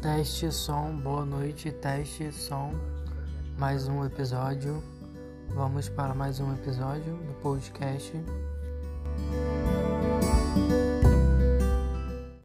Teste som, boa noite, teste som. Mais um episódio. Vamos para mais um episódio do podcast.